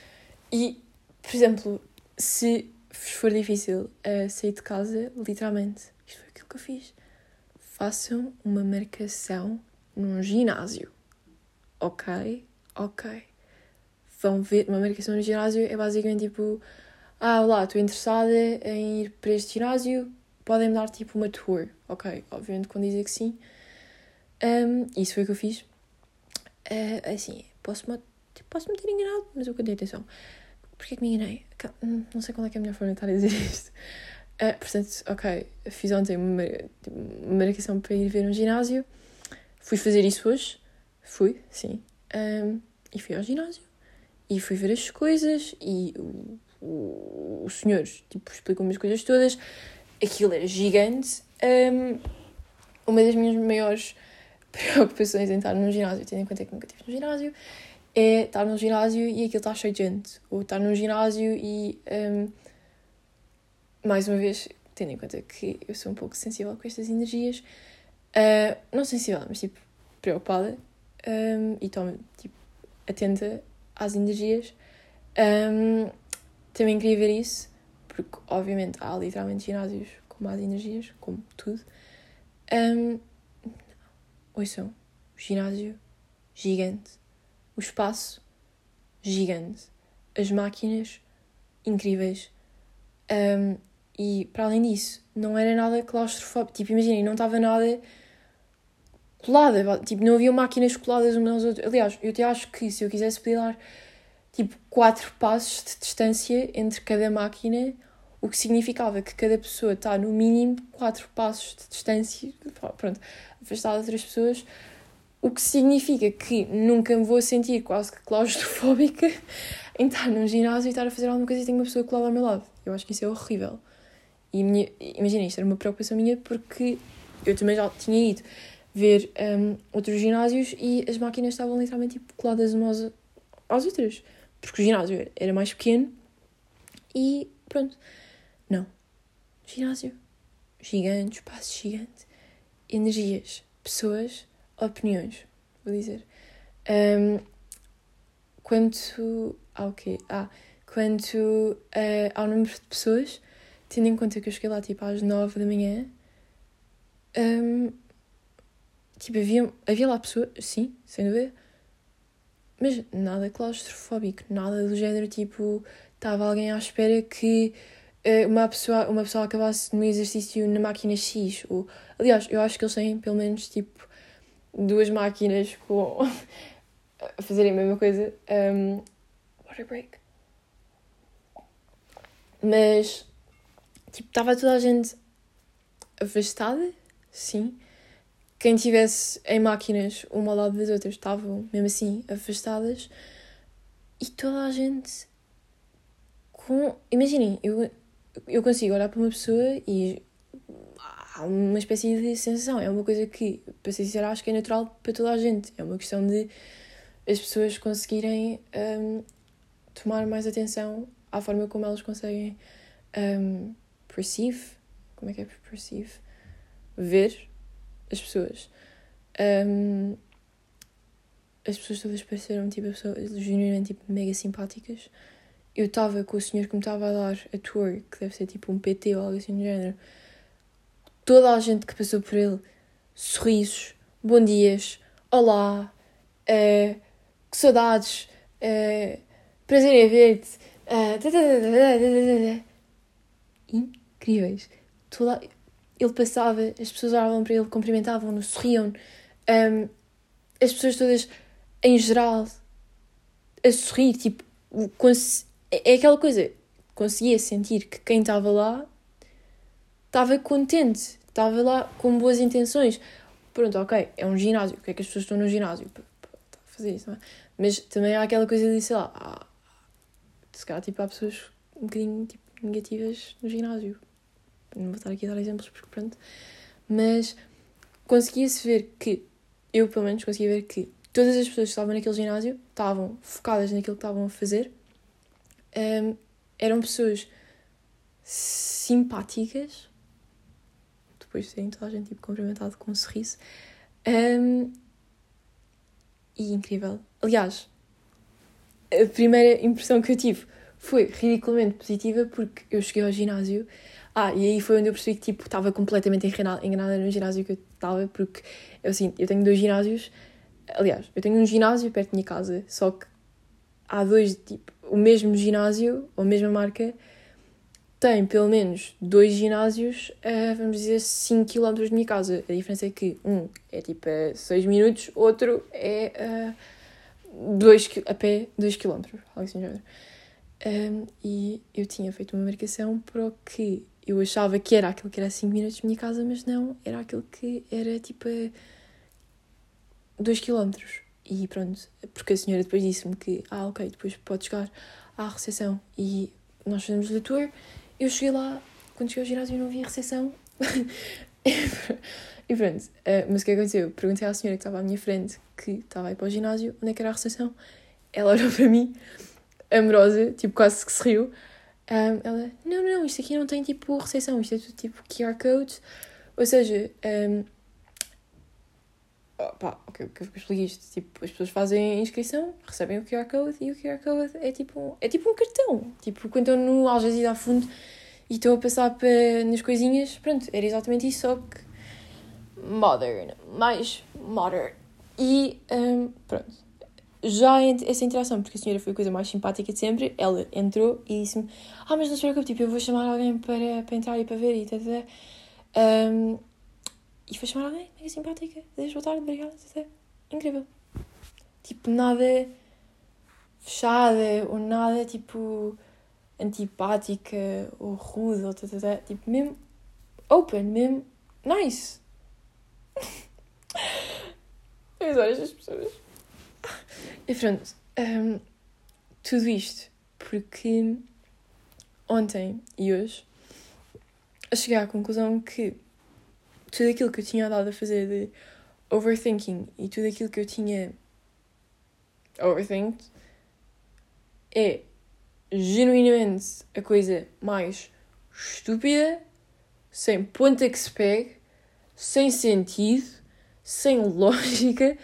E, por exemplo, se for difícil uh, sair de casa, literalmente, isto foi aquilo que eu fiz. Façam uma marcação num ginásio. Ok? Ok. Vão ver, uma marcação no ginásio é basicamente tipo: Ah, olá, estou interessada em ir para este ginásio, podem-me dar tipo uma tour. Ok, obviamente quando dizer que sim. Um, isso foi o que eu fiz. Uh, assim, posso-me posso -me ter enganado, mas eu contei atenção. Porquê que me enganei? Hum, não sei qual é, é a melhor forma de estar a dizer isto. Uh, portanto, ok, fiz ontem uma, uma marcação para ir ver um ginásio. Fui fazer isso hoje. Fui, sim. Um, e fui ao ginásio. E fui ver as coisas. E o, o, o senhor tipo, explicou-me as coisas todas. Aquilo era gigante. Um, uma das minhas maiores preocupações em estar num ginásio, tendo em conta que nunca estive no ginásio, é estar num ginásio e aquilo está cheio de gente. Ou estar num ginásio e, um, mais uma vez, tendo em conta que eu sou um pouco sensível com estas energias, uh, não sensível, mas tipo, preocupada um, e estou tipo, atenta às energias. Um, também queria ver isso, porque obviamente há literalmente ginásios com más energias, como tudo. Um, ouçam, o ginásio gigante o espaço gigante, as máquinas incríveis. Um, e para além disso, não era nada claustrofóbico. Tipo, imaginem, não estava nada colada. Tipo, não havia máquinas coladas umas às outras. Aliás, eu até acho que se eu quisesse podia dar tipo quatro passos de distância entre cada máquina, o que significava que cada pessoa está no mínimo quatro passos de distância, pronto, afastada de outras pessoas o que significa que nunca me vou sentir quase que claustrofóbica em estar num ginásio e estar a fazer alguma coisa e tenho uma pessoa colada ao meu lado. Eu acho que isso é horrível. E imagina, isto era uma preocupação minha porque eu também já tinha ido ver um, outros ginásios e as máquinas estavam literalmente tipo, coladas umas às outras. Porque o ginásio era mais pequeno e pronto. Não. Ginásio. Gigante, espaço gigante. Energias. Pessoas opiniões, vou dizer. Um, quanto ao quê? Ah, quanto uh, ao número de pessoas, tendo em conta que eu cheguei lá tipo às nove da manhã, um, tipo, havia, havia lá pessoas, sim, sem dúvida, mas nada claustrofóbico, nada do género tipo, estava alguém à espera que uh, uma, pessoa, uma pessoa acabasse no exercício na máquina X. Ou, aliás, eu acho que eles têm pelo menos tipo duas máquinas com a fazerem a mesma coisa. Um, water break. Mas tipo, estava toda a gente afastada, sim. Quem tivesse em máquinas uma ao lado das outras estavam mesmo assim afastadas e toda a gente com. Imaginem, eu, eu consigo olhar para uma pessoa e há uma espécie de sensação. É uma coisa que, para ser sincera, acho que é natural para toda a gente. É uma questão de as pessoas conseguirem um, tomar mais atenção à forma como elas conseguem um, perceive, como é que é perceive? Ver as pessoas. Um, as pessoas todas pareceram tipo pessoas genuinamente tipo, mega simpáticas. Eu estava com o senhor que me estava a dar a tour, que deve ser tipo um PT ou algo assim do género toda a gente que passou por ele, sorrisos, bom dias, olá, uh, que saudades, uh, prazer em ver-te, uh, incríveis. Toda, ele passava, as pessoas olhavam para ele, cumprimentavam-no, sorriam um, as pessoas todas, em geral, a sorrir, tipo, é aquela coisa, conseguia sentir que quem estava lá estava contente, estava lá com boas intenções. Pronto, ok, é um ginásio, o que é que as pessoas estão no ginásio? Para fazer isso, não é? Mas também há aquela coisa de, sei lá, há, se calhar tipo, há pessoas um bocadinho tipo, negativas no ginásio. Não vou estar aqui a dar exemplos porque pronto. Mas conseguia-se ver que, eu pelo menos conseguia ver que todas as pessoas que estavam naquele ginásio estavam focadas naquilo que estavam a fazer. Um, eram pessoas simpáticas, depois de terem toda a gente tipo, cumprimentado com um sorriso. Um, e incrível. Aliás, a primeira impressão que eu tive foi ridiculamente positiva porque eu cheguei ao ginásio. Ah, e aí foi onde eu percebi que tipo, estava completamente enganada no ginásio que eu estava, porque eu, assim, eu tenho dois ginásios. Aliás, eu tenho um ginásio perto da minha casa, só que há dois, tipo, o mesmo ginásio, ou a mesma marca, tem pelo menos dois ginásios a, vamos dizer, 5 km de minha casa. A diferença é que um é tipo a 6 minutos, outro é a, dois, a pé 2 km, algo assim já um, E eu tinha feito uma marcação para o que eu achava que era aquilo que era 5 minutos de minha casa, mas não, era aquilo que era tipo a 2 km. E pronto, porque a senhora depois disse-me que, ah, ok, depois pode chegar à recepção e nós fazemos o tour. Eu cheguei lá, quando cheguei ao ginásio, não vi a recepção. e pronto, uh, mas o que aconteceu? Perguntei à senhora que estava à minha frente, que estava aí para o ginásio, onde é que era a recepção. Ela olhou para mim, amorosa, tipo, quase que se riu. Um, ela, não, não, isto aqui não tem tipo recepção, isto é tudo tipo QR Code. Ou seja, um, pá, ok, que eu expliquei isto? Tipo, as pessoas fazem inscrição, recebem o QR Code e o QR Code é tipo, é tipo um cartão. Tipo, quando estão no Al Jazeera a fundo e estão a passar para, nas coisinhas, pronto, era exatamente isso, só que modern, mais modern. E um, pronto. Já essa interação, porque a senhora foi a coisa mais simpática de sempre, ela entrou e disse-me: Ah, mas não se preocupe, tipo, eu vou chamar alguém para, para entrar e para ver e tal. Um, e foi chamar alguém, mega simpática. Deus, boa tarde, obrigada. Incrível. Tipo, nada fechada ou nada tipo antipática ou rude ou tata, tipo mesmo open, mesmo nice. As horas das pessoas. E pronto, um, tudo isto porque ontem e hoje eu cheguei à conclusão que tudo aquilo que eu tinha dado a fazer de overthinking e tudo aquilo que eu tinha overthinked é genuinamente a coisa mais estúpida, sem ponta que se pegue, sem sentido, sem lógica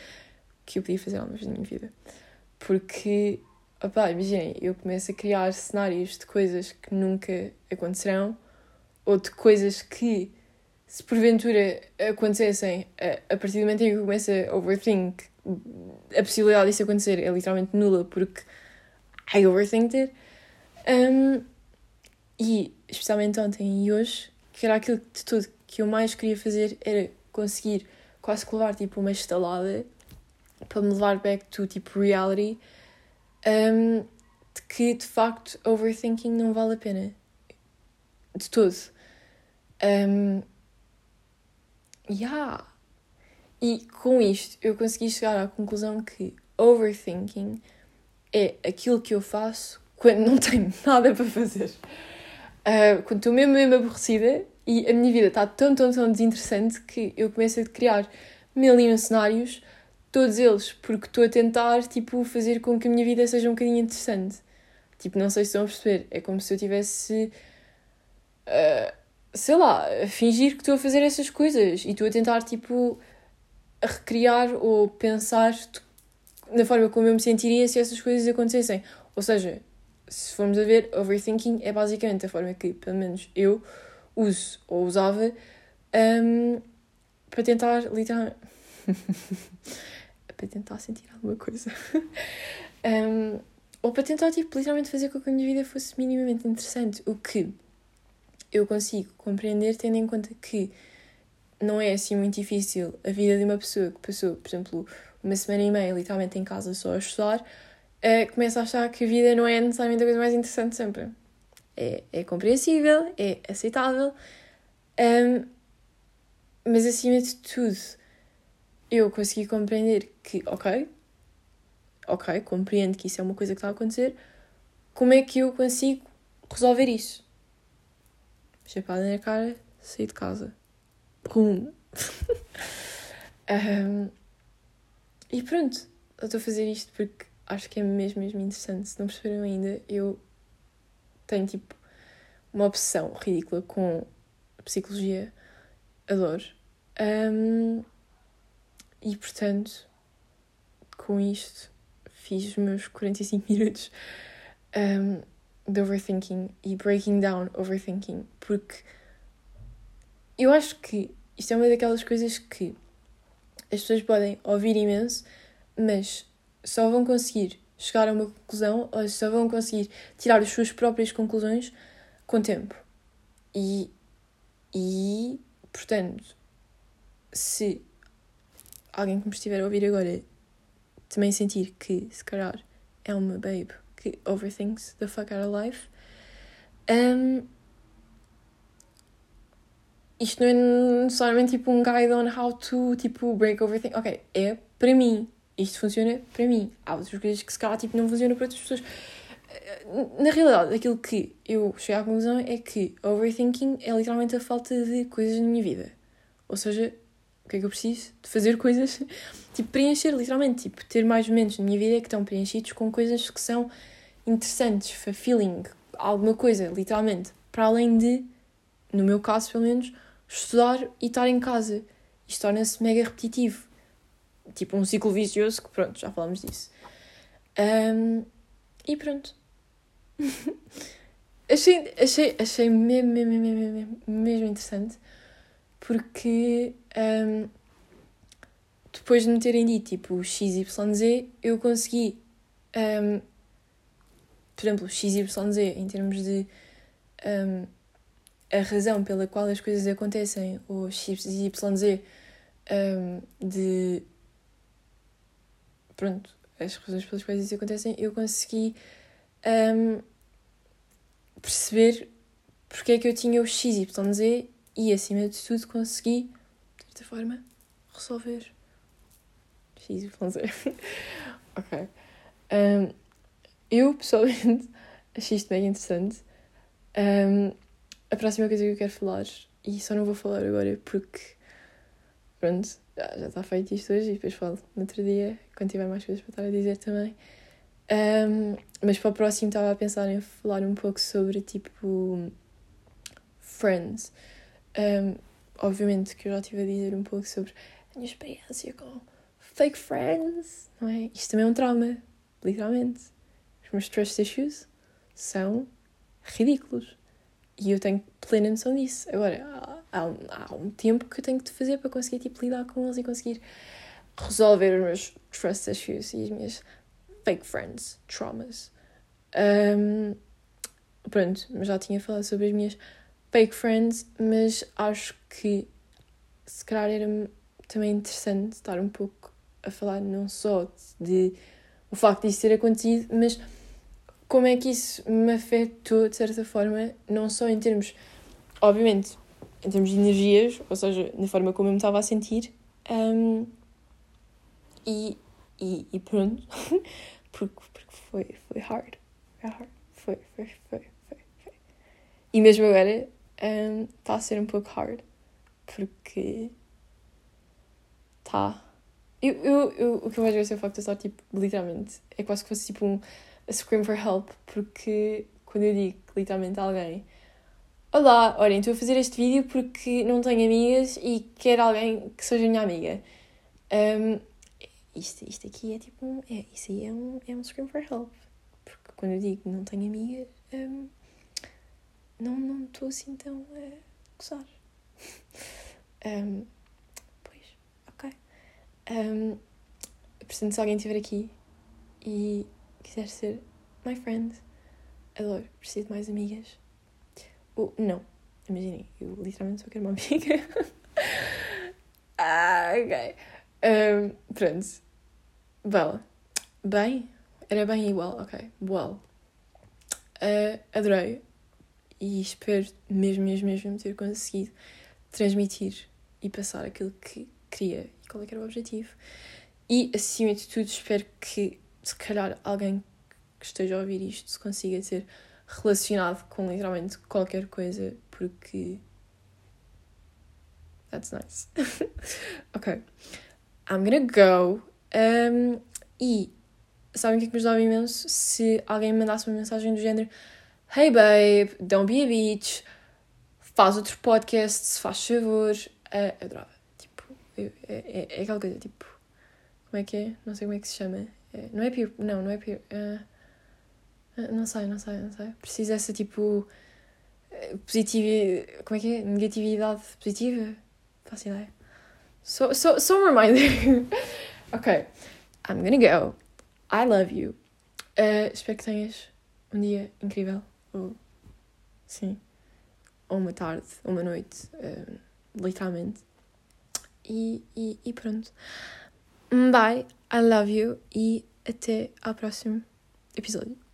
que eu podia fazer alguma vez na minha vida. Porque, opá, imaginem, eu começo a criar cenários de coisas que nunca acontecerão ou de coisas que se porventura acontecessem, a, partir do momento em que eu começo a overthink, a possibilidade disso acontecer é literalmente nula porque I overthinked it. Um, e, especialmente ontem e hoje, que era aquilo de tudo que eu mais queria fazer era conseguir quase que levar tipo uma estalada para me levar back to tipo reality um, de que de facto overthinking não vale a pena de todo. Um, Yeah. E com isto eu consegui chegar à conclusão que overthinking é aquilo que eu faço quando não tenho nada para fazer. Uh, quando estou mesmo, mesmo aborrecida e a minha vida está tão, tão, tão desinteressante que eu começo a criar mil e um cenários, todos eles porque estou a tentar tipo, fazer com que a minha vida seja um bocadinho interessante. Tipo, não sei se estão a perceber. É como se eu tivesse. Uh, sei lá, fingir que estou a fazer essas coisas e estou a tentar, tipo, recriar ou pensar na forma como eu me sentiria se essas coisas acontecessem. Ou seja, se formos a ver, overthinking é basicamente a forma que, pelo menos, eu uso ou usava um, para tentar, literalmente. para tentar sentir alguma coisa. um, ou para tentar, tipo, literalmente fazer com que a minha vida fosse minimamente interessante. O que eu consigo compreender tendo em conta que não é assim muito difícil a vida de uma pessoa que passou, por exemplo, uma semana e meia literalmente em casa só a estudar, uh, começa a achar que a vida não é necessariamente a coisa mais interessante sempre. É, é compreensível, é aceitável, um, mas acima de tudo, eu consegui compreender que, ok, ok, compreendo que isso é uma coisa que está a acontecer, como é que eu consigo resolver isso? Chapada na cara, saí de casa. Pum! um, e pronto, eu estou a fazer isto porque acho que é mesmo, mesmo interessante. Se não perceberam ainda, eu tenho tipo uma obsessão ridícula com psicologia. Adoro. Um, e portanto, com isto, fiz os meus 45 minutos um, de overthinking e breaking down overthinking, porque eu acho que isto é uma daquelas coisas que as pessoas podem ouvir imenso, mas só vão conseguir chegar a uma conclusão ou só vão conseguir tirar as suas próprias conclusões com tempo. E, e portanto, se alguém que me estiver a ouvir agora também sentir que se calhar é uma babe que overthinks the fuck out of life, um, isto não é necessariamente tipo um guide on how to tipo break overthink. Ok, é para mim. Isto funciona para mim. Há outras coisas que se calhar tipo, não funcionam para outras pessoas. Na realidade, aquilo que eu cheguei à conclusão é que overthinking é literalmente a falta de coisas na minha vida. Ou seja, que é que eu preciso? De fazer coisas, tipo, preencher, literalmente, tipo, ter mais momentos na minha vida que estão preenchidos com coisas que são interessantes, fulfilling, alguma coisa, literalmente, para além de, no meu caso pelo menos, estudar e estar em casa. Isto torna-se mega repetitivo. Tipo um ciclo vicioso, que pronto, já falamos disso. Um, e pronto. achei, achei, achei mesmo, mesmo, mesmo, mesmo, mesmo interessante porque um, depois de me terem dito tipo XYZ, eu consegui, um, por exemplo, XYZ em termos de um, a razão pela qual as coisas acontecem, ou XYZ um, de pronto, as razões pelas quais isso acontecem, eu consegui um, perceber porque é que eu tinha o XYZ e acima de tudo consegui, de certa forma, resolver XYZ. ok. Um, eu pessoalmente achei isto bem interessante. Um, a próxima coisa que eu quero falar, e só não vou falar agora porque, pronto, já, já está feito isto hoje e depois falo no outro dia, quando tiver mais coisas para estar a dizer também. Um, mas para o próximo estava a pensar em falar um pouco sobre tipo Friends. Um, obviamente que eu já estive a dizer um pouco sobre a minha experiência com fake friends, não é? Isto também é um trauma, literalmente. Os meus trust issues são ridículos. E eu tenho plena noção disso. Agora, há, um, há um tempo que eu tenho de fazer para conseguir tipo, lidar com eles e conseguir resolver os meus trust issues e as minhas fake friends, traumas. Um, pronto, já tinha falado sobre as minhas fake friends, mas acho que se calhar era também interessante estar um pouco a falar não só de o facto disso ter acontecido, mas como é que isso me afetou de certa forma, não só em termos, obviamente, em termos de energias, ou seja, na forma como eu me estava a sentir, um, e, e, e, pronto, porque, porque foi, foi hard, foi hard, foi, foi, foi, foi, foi. E mesmo agora está um, a ser um pouco hard, porque tá. Eu, eu, eu, o que eu mais gosto é o facto de estar, tipo, literalmente, é quase que fosse tipo um scream for help, porque quando eu digo literalmente a alguém Olá, olhem, estou a fazer este vídeo porque não tenho amigas e quero alguém que seja minha amiga. Um, isto, isto aqui é tipo é, isso aí é um, é um scream for help. Porque quando eu digo não tenho amigas, um, não não estou assim tão a gozar. um, pois, ok. Um, portanto, se alguém estiver aqui e quiser ser my friend, adoro, preciso de mais amigas. Ou, não, imaginem, eu literalmente só quero uma amiga. ah, ok. Um, pronto. Bela. Bem? Era bem igual, ok. Well. Uh, adorei. E espero mesmo, mesmo, mesmo ter conseguido transmitir e passar aquilo que queria e qual é era o objetivo. E, acima de tudo, espero que se calhar alguém que esteja a ouvir isto consiga ser relacionado com literalmente qualquer coisa, porque. That's nice. ok. I'm gonna go. Um, e sabem o que é que me ajudava imenso? Se alguém me mandasse uma mensagem do género Hey babe, don't be a bitch. Faz outro podcast, se faz favor. Uh, eu adorava. Tipo, eu, é, é, é, aquela coisa, tipo. Como é que é? Não sei como é que se chama. É, não é peer. Não, não é peer. Uh, não sei, não sei, não sei. Preciso essa tipo. Positiva. Como é que é? Negatividade positiva? Faço ideia. So, so, so reminder. ok. I'm gonna go. I love you. Uh, espero que tenhas um dia incrível. Ou, sim. Ou uma tarde, ou uma noite. Uh, literalmente. E, e, e pronto. Bye. I love you. E até ao próximo episódio.